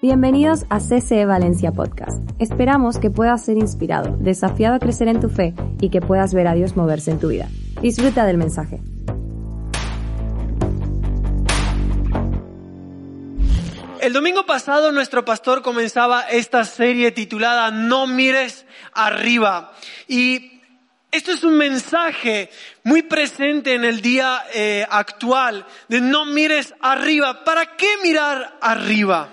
Bienvenidos a CCE Valencia Podcast. Esperamos que puedas ser inspirado, desafiado a crecer en tu fe y que puedas ver a Dios moverse en tu vida. Disfruta del mensaje. El domingo pasado nuestro pastor comenzaba esta serie titulada No mires arriba. Y esto es un mensaje muy presente en el día eh, actual de no mires arriba. ¿Para qué mirar arriba?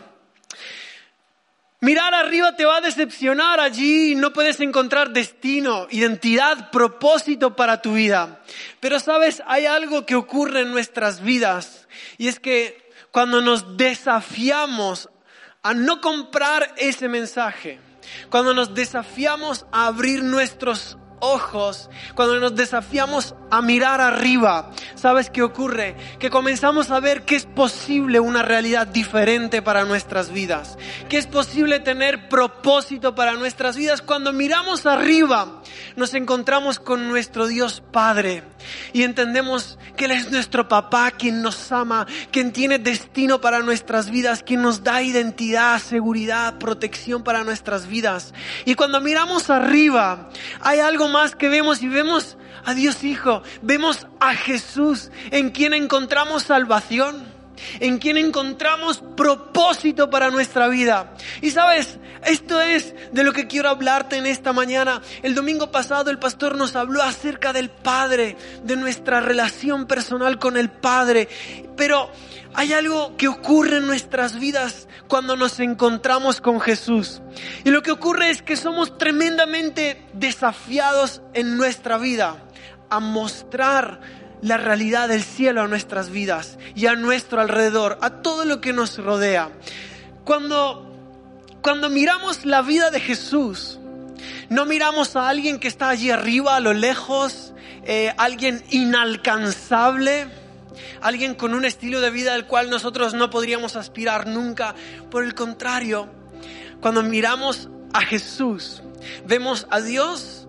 Mirar arriba te va a decepcionar allí, no puedes encontrar destino, identidad, propósito para tu vida. Pero sabes, hay algo que ocurre en nuestras vidas y es que cuando nos desafiamos a no comprar ese mensaje, cuando nos desafiamos a abrir nuestros ojos, cuando nos desafiamos a mirar arriba, ¿sabes qué ocurre? Que comenzamos a ver que es posible una realidad diferente para nuestras vidas, que es posible tener propósito para nuestras vidas. Cuando miramos arriba, nos encontramos con nuestro Dios Padre y entendemos que Él es nuestro papá, quien nos ama, quien tiene destino para nuestras vidas, quien nos da identidad, seguridad, protección para nuestras vidas. Y cuando miramos arriba, hay algo más que vemos y vemos a Dios Hijo, vemos a Jesús en quien encontramos salvación en quien encontramos propósito para nuestra vida. Y sabes, esto es de lo que quiero hablarte en esta mañana. El domingo pasado el pastor nos habló acerca del Padre, de nuestra relación personal con el Padre. Pero hay algo que ocurre en nuestras vidas cuando nos encontramos con Jesús. Y lo que ocurre es que somos tremendamente desafiados en nuestra vida a mostrar la realidad del cielo a nuestras vidas y a nuestro alrededor, a todo lo que nos rodea. Cuando, cuando miramos la vida de Jesús, no miramos a alguien que está allí arriba, a lo lejos, eh, alguien inalcanzable, alguien con un estilo de vida del cual nosotros no podríamos aspirar nunca. Por el contrario, cuando miramos a Jesús, vemos a Dios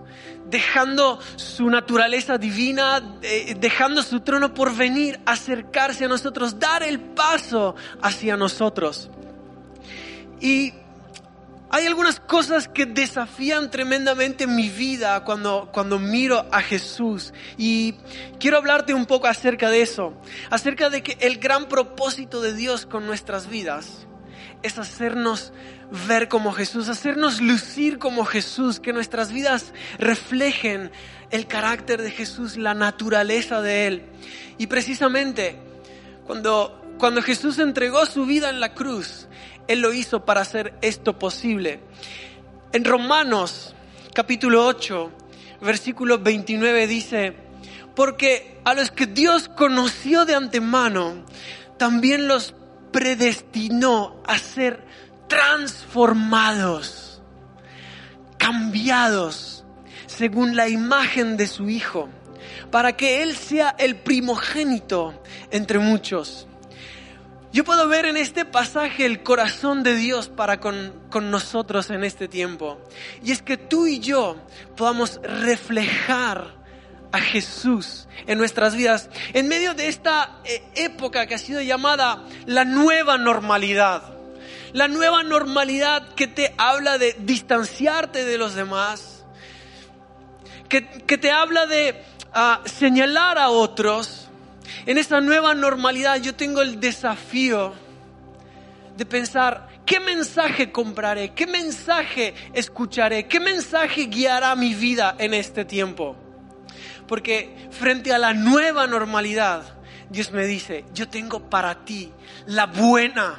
dejando su naturaleza divina, eh, dejando su trono por venir, acercarse a nosotros, dar el paso hacia nosotros. Y hay algunas cosas que desafían tremendamente mi vida cuando, cuando miro a Jesús. Y quiero hablarte un poco acerca de eso, acerca de que el gran propósito de Dios con nuestras vidas es hacernos ver como Jesús, hacernos lucir como Jesús, que nuestras vidas reflejen el carácter de Jesús, la naturaleza de Él. Y precisamente cuando, cuando Jesús entregó su vida en la cruz, Él lo hizo para hacer esto posible. En Romanos capítulo 8, versículo 29 dice, porque a los que Dios conoció de antemano, también los predestinó a ser transformados, cambiados según la imagen de su Hijo, para que Él sea el primogénito entre muchos. Yo puedo ver en este pasaje el corazón de Dios para con, con, nosotros en este tiempo. Y es que tú y yo podamos reflejar a Jesús en nuestras vidas en medio de esta eh, época que ha sido llamada la nueva normalidad la nueva normalidad que te habla de distanciarte de los demás, que, te habla de ah, señalar a otros. En esta nueva normalidad yo tengo el desafío de pensar, ¿qué mensaje compraré? ¿Qué mensaje escucharé? ¿Qué mensaje guiará mi vida en este tiempo? Porque frente a la nueva normalidad, Dios me dice, yo tengo para ti la buena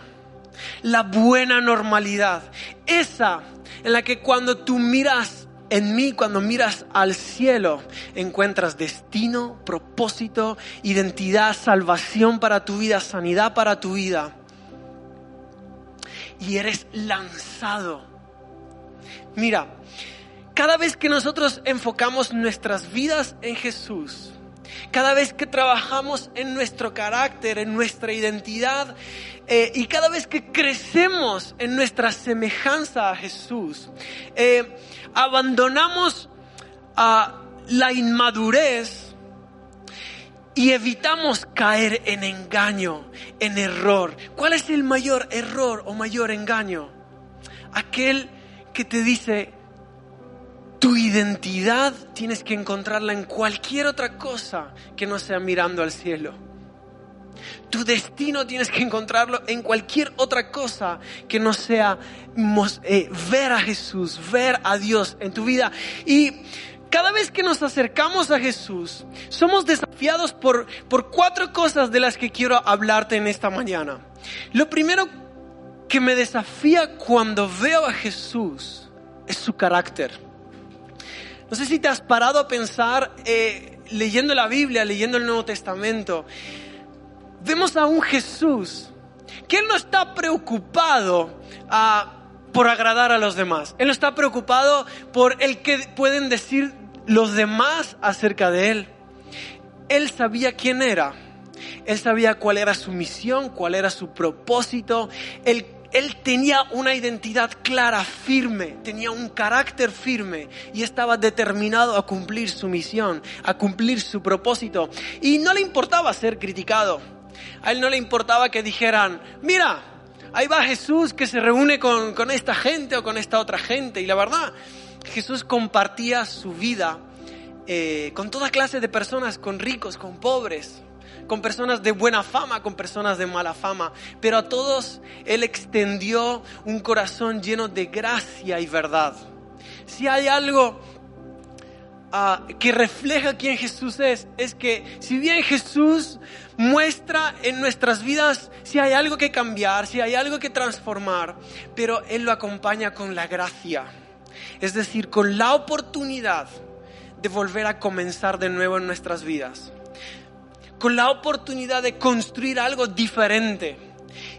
la buena normalidad, esa en la que cuando tú miras en mí, cuando miras al cielo, encuentras destino, propósito, identidad, salvación para tu vida, sanidad para tu vida. Y eres lanzado. Mira, cada vez que nosotros enfocamos nuestras vidas en Jesús, cada vez que trabajamos en nuestro carácter, en nuestra identidad, eh, y cada vez que crecemos en nuestra semejanza a Jesús, eh, abandonamos a la inmadurez y evitamos caer en engaño, en error. ¿Cuál es el mayor error o mayor engaño? Aquel que te dice, tu identidad tienes que encontrarla en cualquier otra cosa que no sea mirando al cielo. Tu destino tienes que encontrarlo en cualquier otra cosa que no sea eh, ver a Jesús, ver a Dios en tu vida. Y cada vez que nos acercamos a Jesús, somos desafiados por, por cuatro cosas de las que quiero hablarte en esta mañana. Lo primero que me desafía cuando veo a Jesús es su carácter. No sé si te has parado a pensar, eh, leyendo la Biblia, leyendo el Nuevo Testamento, vemos a un Jesús que Él no está preocupado ah, por agradar a los demás. Él no está preocupado por el que pueden decir los demás acerca de Él. Él sabía quién era. Él sabía cuál era su misión, cuál era su propósito. Él él tenía una identidad clara, firme, tenía un carácter firme y estaba determinado a cumplir su misión, a cumplir su propósito. Y no le importaba ser criticado. A él no le importaba que dijeran, mira, ahí va Jesús que se reúne con, esta gente o con esta otra gente. Y la verdad, Jesús compartía su vida eh, con toda clase de personas, con ricos, con pobres con personas de buena fama, con personas de mala fama, pero a todos Él extendió un corazón lleno de gracia y verdad. Si hay algo ah, que refleja quién Jesús es, es que si bien Jesús muestra en nuestras vidas si hay algo que cambiar, si hay algo que transformar, pero Él lo acompaña con la gracia, es decir, con la oportunidad de volver a comenzar de nuevo en nuestras vidas con la oportunidad de construir algo diferente.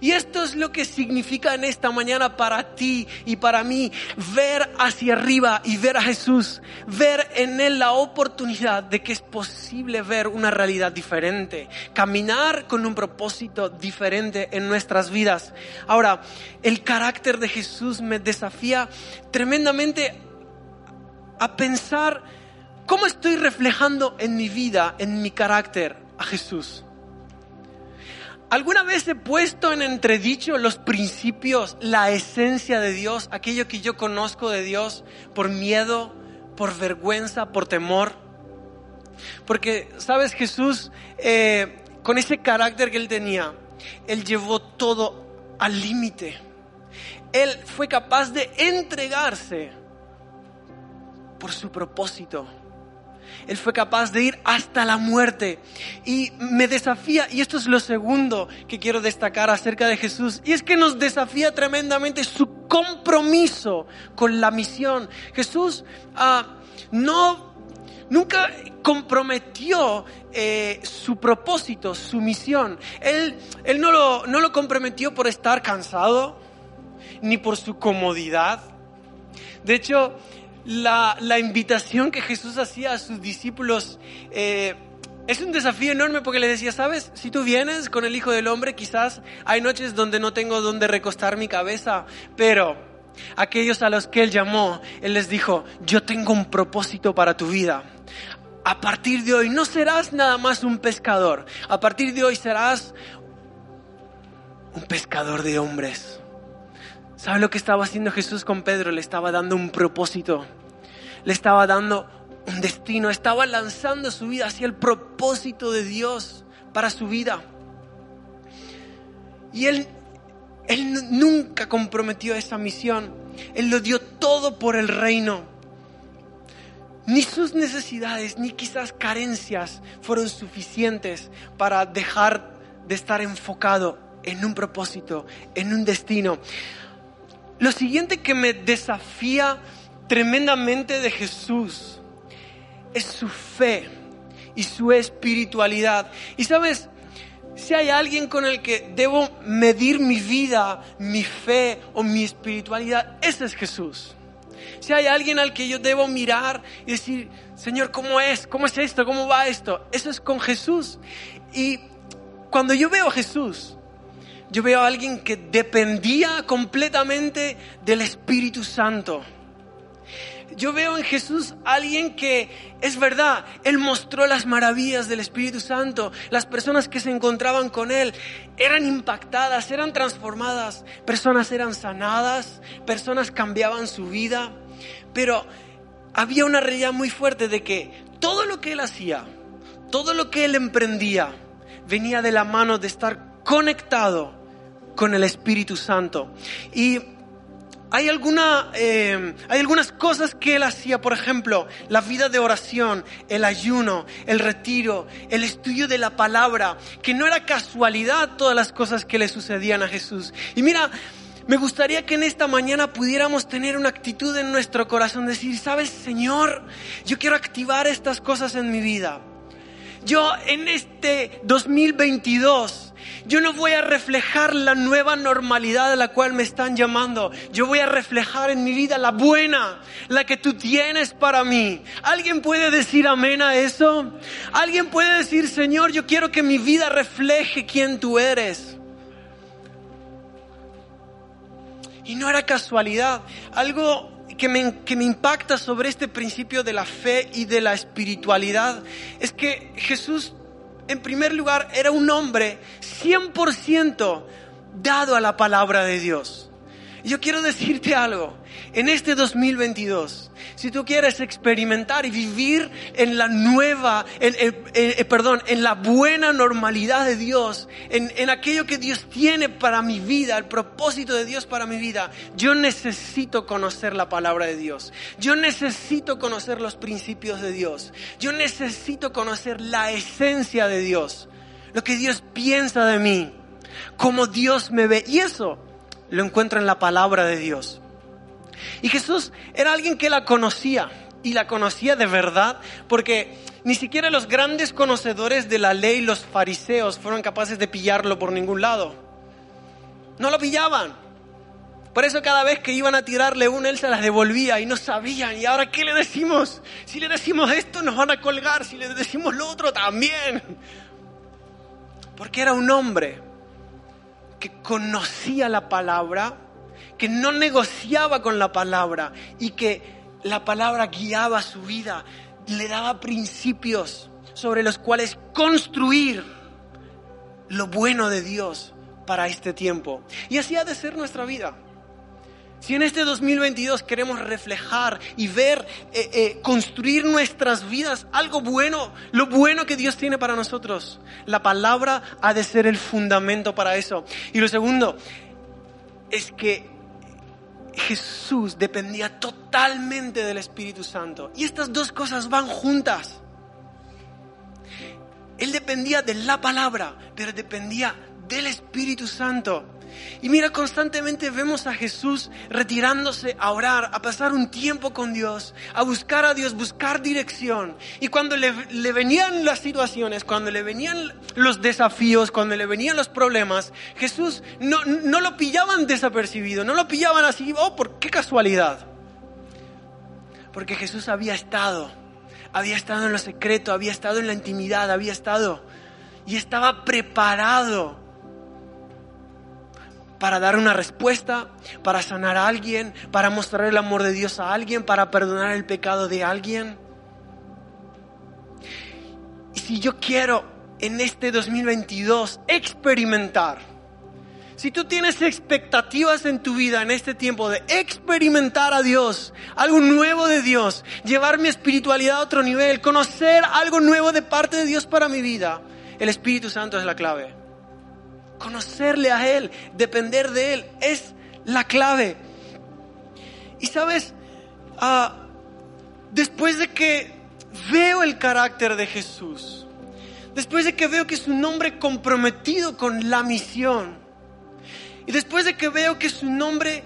Y esto es lo que significa en esta mañana para ti y para mí, ver hacia arriba y ver a Jesús, ver en Él la oportunidad de que es posible ver una realidad diferente, caminar con un propósito diferente en nuestras vidas. Ahora, el carácter de Jesús me desafía tremendamente a pensar cómo estoy reflejando en mi vida, en mi carácter, a Jesús. ¿Alguna vez he puesto en entredicho los principios, la esencia de Dios, aquello que yo conozco de Dios por miedo, por vergüenza, por temor? Porque, ¿sabes? Jesús, eh, con ese carácter que él tenía, él llevó todo al límite. Él fue capaz de entregarse por su propósito él fue capaz de ir hasta la muerte. Y me desafía, y esto es lo segundo que quiero destacar acerca de Jesús, y es que nos desafía tremendamente su compromiso con la misión. Jesús ah, no nunca comprometió eh, su propósito, su misión. Él, él no, lo, no lo comprometió por estar cansado, ni por su comodidad. De hecho, la, invitación que Jesús hacía a sus discípulos eh, es un desafío enorme porque les decía, sabes, si tú vienes con el Hijo del Hombre, quizás hay noches donde no tengo donde recostar mi cabeza, pero aquellos a los que Él llamó, Él les dijo, yo tengo un propósito para tu vida. A partir de hoy no serás nada más un pescador, a partir de hoy serás un pescador de hombres. ¿Sabe lo que estaba haciendo Jesús con Pedro? Le estaba dando un propósito le estaba dando un destino, estaba lanzando su vida hacia el propósito de Dios para su vida. Y él, él nunca comprometió esa misión, él lo dio todo por el reino. Ni sus necesidades, ni quizás carencias fueron suficientes para dejar de estar enfocado en un propósito, en un destino. Lo siguiente que me desafía tremendamente de Jesús es su fe y su espiritualidad. Y sabes, si hay alguien con el que debo medir mi vida, mi fe o mi espiritualidad, ese es Jesús. Si hay alguien al que yo debo mirar y decir, Señor, ¿cómo es? ¿Cómo es esto? ¿Cómo va esto? Eso es con Jesús. Y cuando yo veo a Jesús, yo veo a alguien que dependía completamente del Espíritu Santo yo veo en Jesús alguien que es verdad, Él mostró las maravillas del Espíritu Santo. Las personas que se encontraban con Él eran impactadas, eran transformadas, personas eran sanadas, personas cambiaban su vida. Pero había una realidad muy fuerte de que todo lo que Él hacía, todo lo que Él emprendía, venía de la mano de estar conectado con el Espíritu Santo. Y hay, alguna, eh, hay algunas cosas que él hacía, por ejemplo, la vida de oración, el ayuno, el retiro, el estudio de la palabra, que no era casualidad todas las cosas que le sucedían a Jesús. Y mira, me gustaría que en esta mañana pudiéramos tener una actitud en nuestro corazón, decir, sabes, Señor, yo quiero activar estas cosas en mi vida. Yo en este 2022 yo no voy a reflejar la nueva normalidad a la cual me están llamando. Yo voy a reflejar en mi vida la buena, la que tú tienes para mí. ¿Alguien puede decir amén a eso? ¿Alguien puede decir, Señor, yo quiero que mi vida refleje quién tú eres? Y no era casualidad. Algo que me, que me, impacta sobre este principio de la fe y de la espiritualidad es que Jesús en primer lugar, era un hombre 100% dado a la palabra de Dios. Yo quiero decirte algo, en este 2022, si tú quieres experimentar y vivir en la nueva, en, eh, perdón, en la buena normalidad de Dios, en, en aquello que Dios tiene para mi vida, el propósito de Dios para mi vida, yo necesito conocer la palabra de Dios. Yo necesito conocer los principios de Dios. Yo necesito conocer la esencia de Dios, lo que Dios piensa de mí, cómo Dios me ve. Y eso lo encuentro en la palabra de Dios. Y Jesús era alguien que la conocía y la conocía de verdad porque ni siquiera los grandes conocedores de la ley, los fariseos, fueron capaces de pillarlo por ningún lado. No lo pillaban. Por eso cada vez que iban a tirarle una, él se las devolvía y no sabían. ¿Y ahora qué le decimos? Si le decimos esto, nos van a colgar. Si le decimos lo otro, también. Porque era un hombre que conocía la palabra que no negociaba con la palabra y que la palabra guiaba su vida, le daba principios sobre los cuales construir lo bueno de Dios para este tiempo. Y así ha de ser nuestra vida. Si en este 2022 queremos reflejar y ver, eh, eh, construir nuestras vidas algo bueno, lo bueno que Dios tiene para nosotros, la palabra ha de ser el fundamento para eso. Y lo segundo es que Jesús dependía totalmente del Espíritu Santo. Y estas dos cosas van juntas. Él dependía de la palabra, pero dependía del Espíritu Santo. Y mira, constantemente vemos a Jesús retirándose a orar, a pasar un tiempo con Dios, a buscar a Dios, buscar dirección. Y cuando le, venían las situaciones, cuando le venían los desafíos, cuando le venían los problemas, Jesús no, no lo pillaban desapercibido, no lo pillaban así, oh, por qué casualidad. Porque Jesús había estado, había estado en lo secreto, había estado en la intimidad, había estado y estaba preparado para dar una respuesta, para sanar a alguien, para mostrar el amor de Dios a alguien, para perdonar el pecado de alguien. Y si yo quiero en este 2022 experimentar, si tú tienes expectativas en tu vida en este tiempo de experimentar a Dios, algo nuevo de Dios, llevar mi espiritualidad a otro nivel, conocer algo nuevo de parte de Dios para mi vida, el Espíritu Santo es la clave. Conocerle a Él, depender de Él, es la clave. Y sabes, ah, después de que veo el carácter de Jesús, después de que veo que es un hombre comprometido con la misión, y después de que veo que es un hombre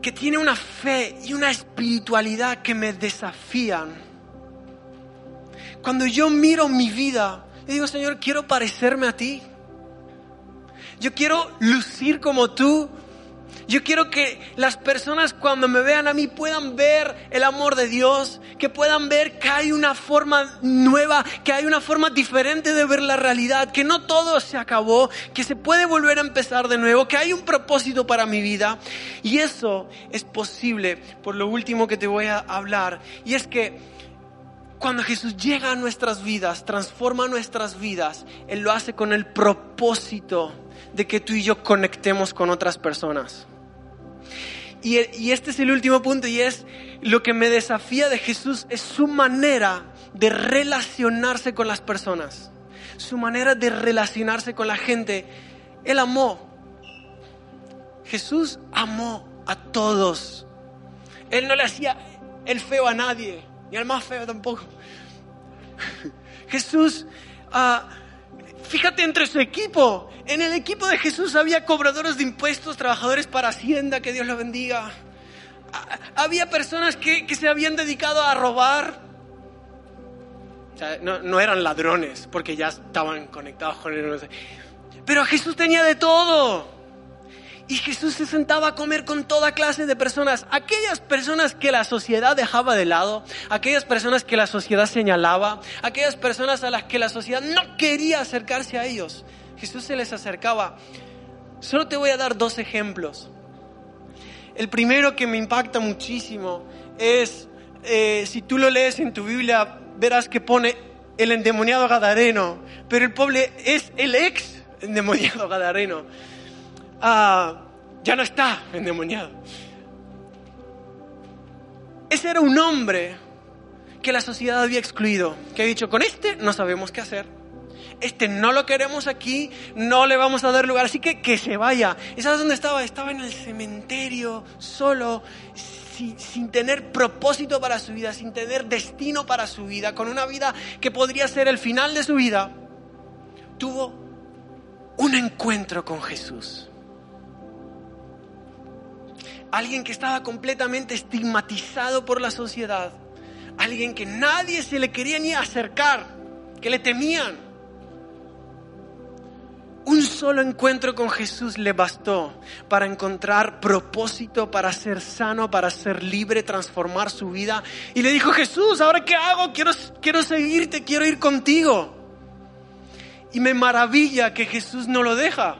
que tiene una fe y una espiritualidad que me desafían. Cuando yo miro mi vida, y digo, Señor, quiero parecerme a ti. Yo quiero lucir como tú. Yo quiero que las personas cuando me vean a mí puedan ver el amor de Dios, que puedan ver que hay una forma nueva, que hay una forma diferente de ver la realidad, que no todo se acabó, que se puede volver a empezar de nuevo, que hay un propósito para mi vida. Y eso es posible por lo último que te voy a hablar. Y es que cuando Jesús llega a nuestras vidas, transforma nuestras vidas, Él lo hace con el propósito de que tú y yo conectemos con otras personas. Y, este es el último punto y es lo que me desafía de Jesús, es su manera de relacionarse con las personas, su manera de relacionarse con la gente. Él amó. Jesús amó a todos. Él no le hacía el feo a nadie, ni al más feo tampoco. Jesús, uh, fíjate entre su equipo, en el equipo de Jesús había cobradores de impuestos, trabajadores para Hacienda, que Dios los bendiga. Había personas que, se habían dedicado a robar. no, no, eran ladrones, porque ya estaban conectados con él. Pero Jesús tenía de todo. Y Jesús se sentaba a comer con toda clase de personas. Aquellas personas que la sociedad dejaba de lado, aquellas personas que la sociedad señalaba, aquellas personas a las que la sociedad no quería acercarse a ellos. Jesús se les acercaba. Solo te voy a dar dos ejemplos. El primero que me impacta muchísimo es, eh, si tú lo lees en tu Biblia, verás que pone el endemoniado Gadareno, pero el pobre es el ex endemoniado Gadareno. Ah, ya no está endemoniado. Ese era un hombre que la sociedad había excluido, que ha dicho, con este no sabemos qué hacer este no lo queremos aquí, no le vamos a dar lugar, así que que se vaya. ¿Y sabes dónde estaba? Estaba en el cementerio, solo, sin, sin, tener propósito para su vida, sin tener destino para su vida, con una vida que podría ser el final de su vida. Tuvo un encuentro con Jesús. Alguien que estaba completamente estigmatizado por la sociedad. Alguien que nadie se le quería ni acercar, que le temían un solo encuentro con Jesús le bastó para encontrar propósito, para ser sano, para ser libre, transformar su vida. Y le dijo, Jesús, ¿ahora qué hago? Quiero, quiero seguirte, quiero ir contigo. Y me maravilla que Jesús no lo deja.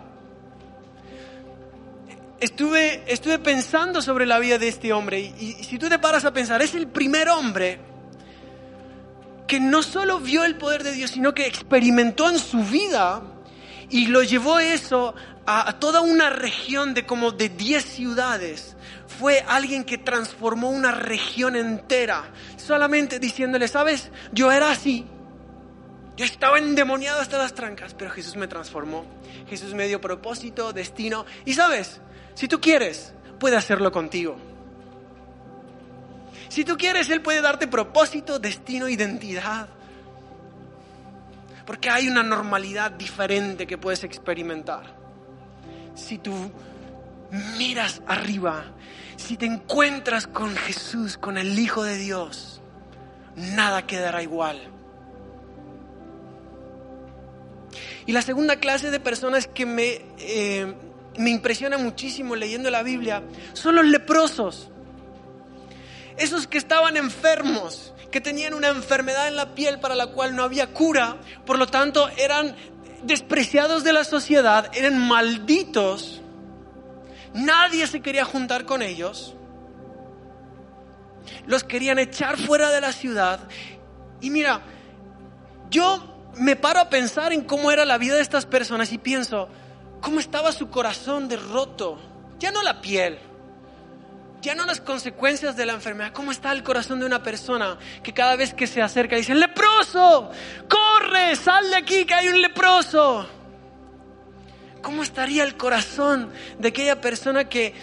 Estuve, estuve pensando sobre la vida de este hombre y, si tú te paras a pensar, es el primer hombre que no solo vio el poder de Dios, sino que experimentó en su vida y lo llevó eso a, toda una región de como de 10 ciudades. Fue alguien que transformó una región entera, solamente diciéndole, sabes, yo era así, yo estaba endemoniado hasta las trancas, pero Jesús me transformó. Jesús me dio propósito, destino. Y sabes, si tú quieres, puede hacerlo contigo. Si tú quieres, Él puede darte propósito, destino, identidad. Porque hay una normalidad diferente que puedes experimentar. Si tú miras arriba, si te encuentras con Jesús, con el Hijo de Dios, nada quedará igual. Y la segunda clase de personas que me, eh, me impresiona muchísimo leyendo la Biblia son los leprosos. Esos que estaban enfermos, que tenían una enfermedad en la piel para la cual no había cura, por lo tanto eran despreciados de la sociedad, eran malditos, nadie se quería juntar con ellos, los querían echar fuera de la ciudad. Y mira, yo me paro a pensar en cómo era la vida de estas personas y pienso, ¿cómo estaba su corazón de roto? Ya no la piel, ya no las consecuencias de la enfermedad, cómo está el corazón de una persona que cada vez que se acerca dice, leproso, corre, sal de aquí que hay un leproso. ¿Cómo estaría el corazón de aquella persona que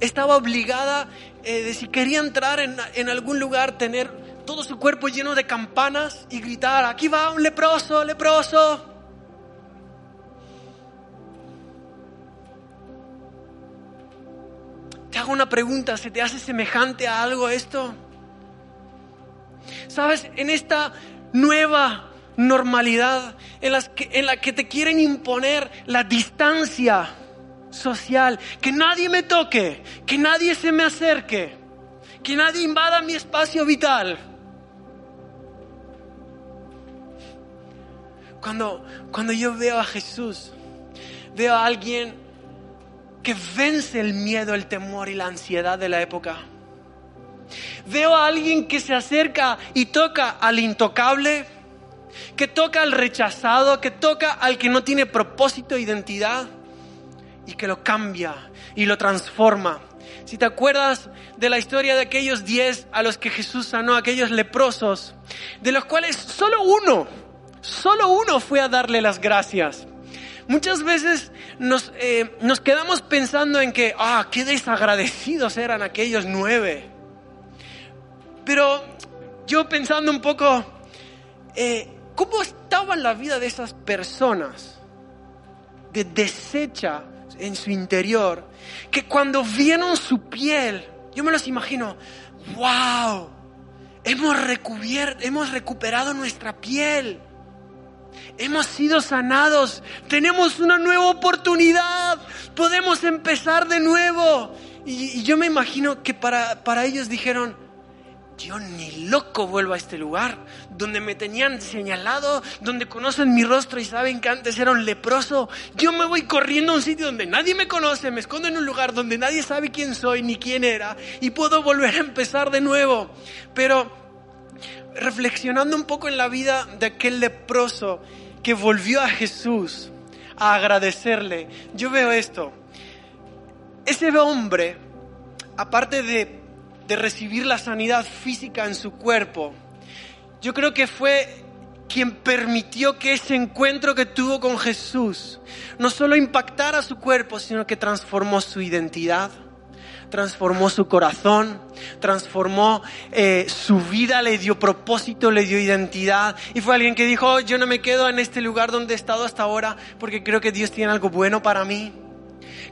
estaba obligada eh, de si quería entrar en, en algún lugar, tener todo su cuerpo lleno de campanas y gritar, aquí va un leproso, leproso? Hago una pregunta, ¿se te hace semejante a algo esto? Sabes, en esta nueva normalidad en, las la que te quieren imponer la distancia social, que nadie me toque, que nadie se me acerque, que nadie invada mi espacio vital. Cuando, cuando yo veo a Jesús, veo a alguien que vence el miedo, el temor y la ansiedad de la época. Veo a alguien que se acerca y toca al intocable, que toca al rechazado, que toca al que no tiene propósito, identidad, y que lo cambia y lo transforma. Si te acuerdas de la historia de aquellos diez a los que Jesús sanó, aquellos leprosos, de los cuales solo uno, solo uno fue a darle las gracias. Muchas veces nos, eh, nos quedamos pensando en que, ah, qué desagradecidos eran aquellos nueve. Pero yo pensando un poco, eh, ¿cómo estaba la vida de esas personas? De deshecha en su interior, que cuando vieron su piel, yo me los imagino, wow, hemos, hemos recuperado nuestra piel, hemos sido sanados, tenemos una nueva oportunidad, podemos empezar de nuevo. Y, yo me imagino que para, para ellos dijeron, yo ni loco vuelvo a este lugar, donde me tenían señalado, donde conocen mi rostro y saben que antes era un leproso. Yo me voy corriendo a un sitio donde nadie me conoce, me escondo en un lugar donde nadie sabe quién soy ni quién era y puedo volver a empezar de nuevo. Pero reflexionando un poco en la vida de aquel leproso que volvió a Jesús a agradecerle, yo veo esto. Ese hombre, aparte de de recibir la sanidad física en su cuerpo, yo creo que fue quien permitió que ese encuentro que tuvo con Jesús no solo impactara su cuerpo, sino que transformó su identidad, transformó su corazón, transformó eh, su vida, le dio propósito, le dio identidad. Y fue alguien que dijo, oh, yo no me quedo en este lugar donde he estado hasta ahora porque creo que Dios tiene algo bueno para mí.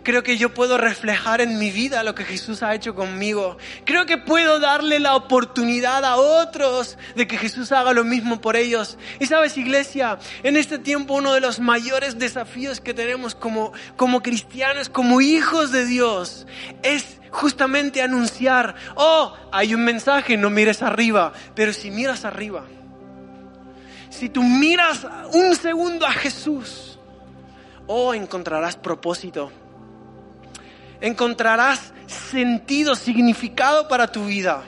Creo que yo puedo reflejar en mi vida lo que Jesús ha hecho conmigo. Creo que puedo darle la oportunidad a otros de que Jesús haga lo mismo por ellos. Y sabes, iglesia, en este tiempo uno de los mayores desafíos que tenemos como, como cristianos, como hijos de Dios, es justamente anunciar, oh, hay un mensaje, no mires arriba, pero si miras arriba, si tú miras un segundo a Jesús, oh, encontrarás propósito encontrarás sentido, significado para tu vida.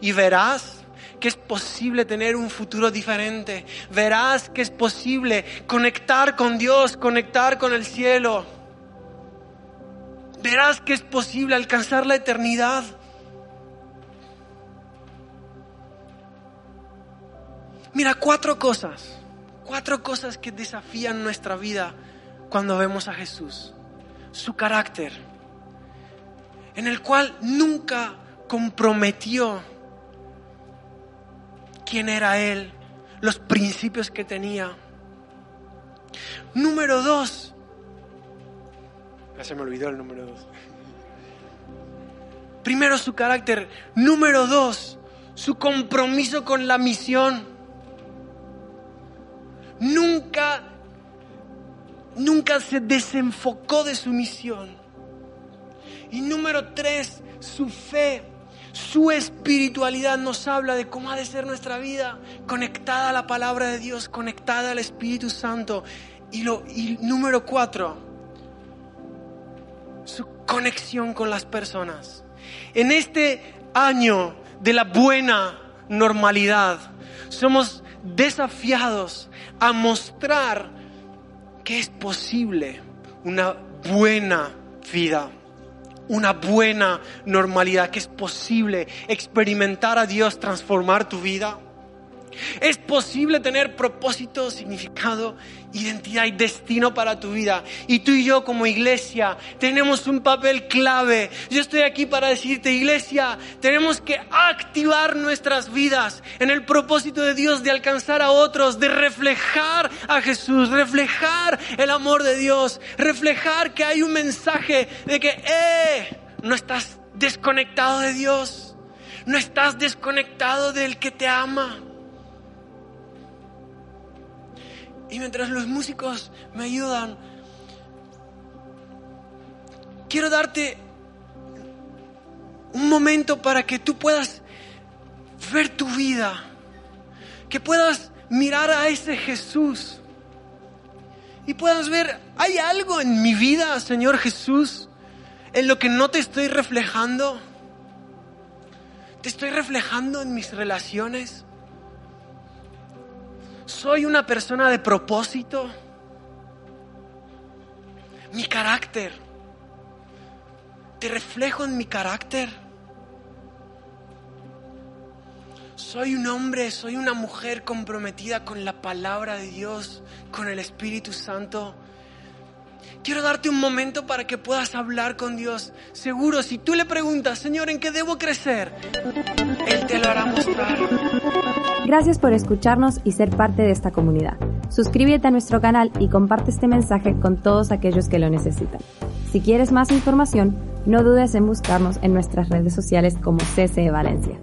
Y verás que es posible tener un futuro diferente. Verás que es posible conectar con Dios, conectar con el cielo. Verás que es posible alcanzar la eternidad. Mira, cuatro cosas, cuatro cosas que desafían nuestra vida cuando vemos a Jesús. Su carácter, en el cual nunca comprometió quién era Él, los principios que tenía. Número dos. Se me olvidó el número dos. Primero su carácter. Número dos, su compromiso con la misión. Nunca, nunca se desenfocó de su misión. Y número tres, su fe, su espiritualidad nos habla de cómo ha de ser nuestra vida, conectada a la palabra de Dios, conectada al Espíritu Santo. Y, lo, y número cuatro, su conexión con las personas. En este año de la buena normalidad, somos desafiados a mostrar que es posible una buena vida una buena normalidad, que es posible experimentar a Dios, transformar tu vida. Es posible tener propósito, significado, identidad y destino para tu vida. Y tú y yo como iglesia tenemos un papel clave. Yo estoy aquí para decirte, iglesia, tenemos que activar nuestras vidas en el propósito de Dios de alcanzar a otros, de reflejar a Jesús, reflejar el amor de Dios, reflejar que hay un mensaje de que, eh, no estás desconectado de Dios, no estás desconectado del que te ama. Y mientras los músicos me ayudan, quiero darte un momento para que tú puedas ver tu vida, que puedas mirar a ese Jesús y puedas ver, ¿hay algo en mi vida, Señor Jesús, en lo que no te estoy reflejando? ¿Te estoy reflejando en mis relaciones? ¿Soy una persona de propósito? Mi carácter. ¿Te reflejo en mi carácter? Soy un hombre, soy una mujer comprometida con la palabra de Dios, con el Espíritu Santo. Quiero darte un momento para que puedas hablar con Dios. Seguro, si tú le preguntas, Señor, ¿en qué debo crecer? Él te lo hará mostrar. Gracias por escucharnos y ser parte de esta comunidad. Suscríbete a nuestro canal y comparte este mensaje con todos aquellos que lo necesitan. Si quieres más información, no dudes en buscarnos en nuestras redes sociales como CCE Valencia.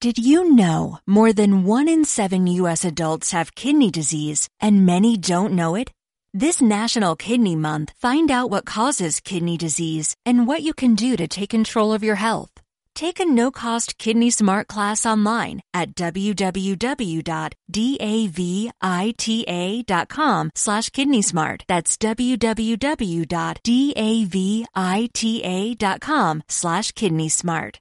Did you know more than one in seven U.S. adults have kidney disease and many don't know it? This National Kidney Month, find out what causes kidney disease and what you can do to take control of your health. Take a no-cost Kidney Smart class online at www.davita.com slash kidney smart. That's www.davita.com slash kidney smart.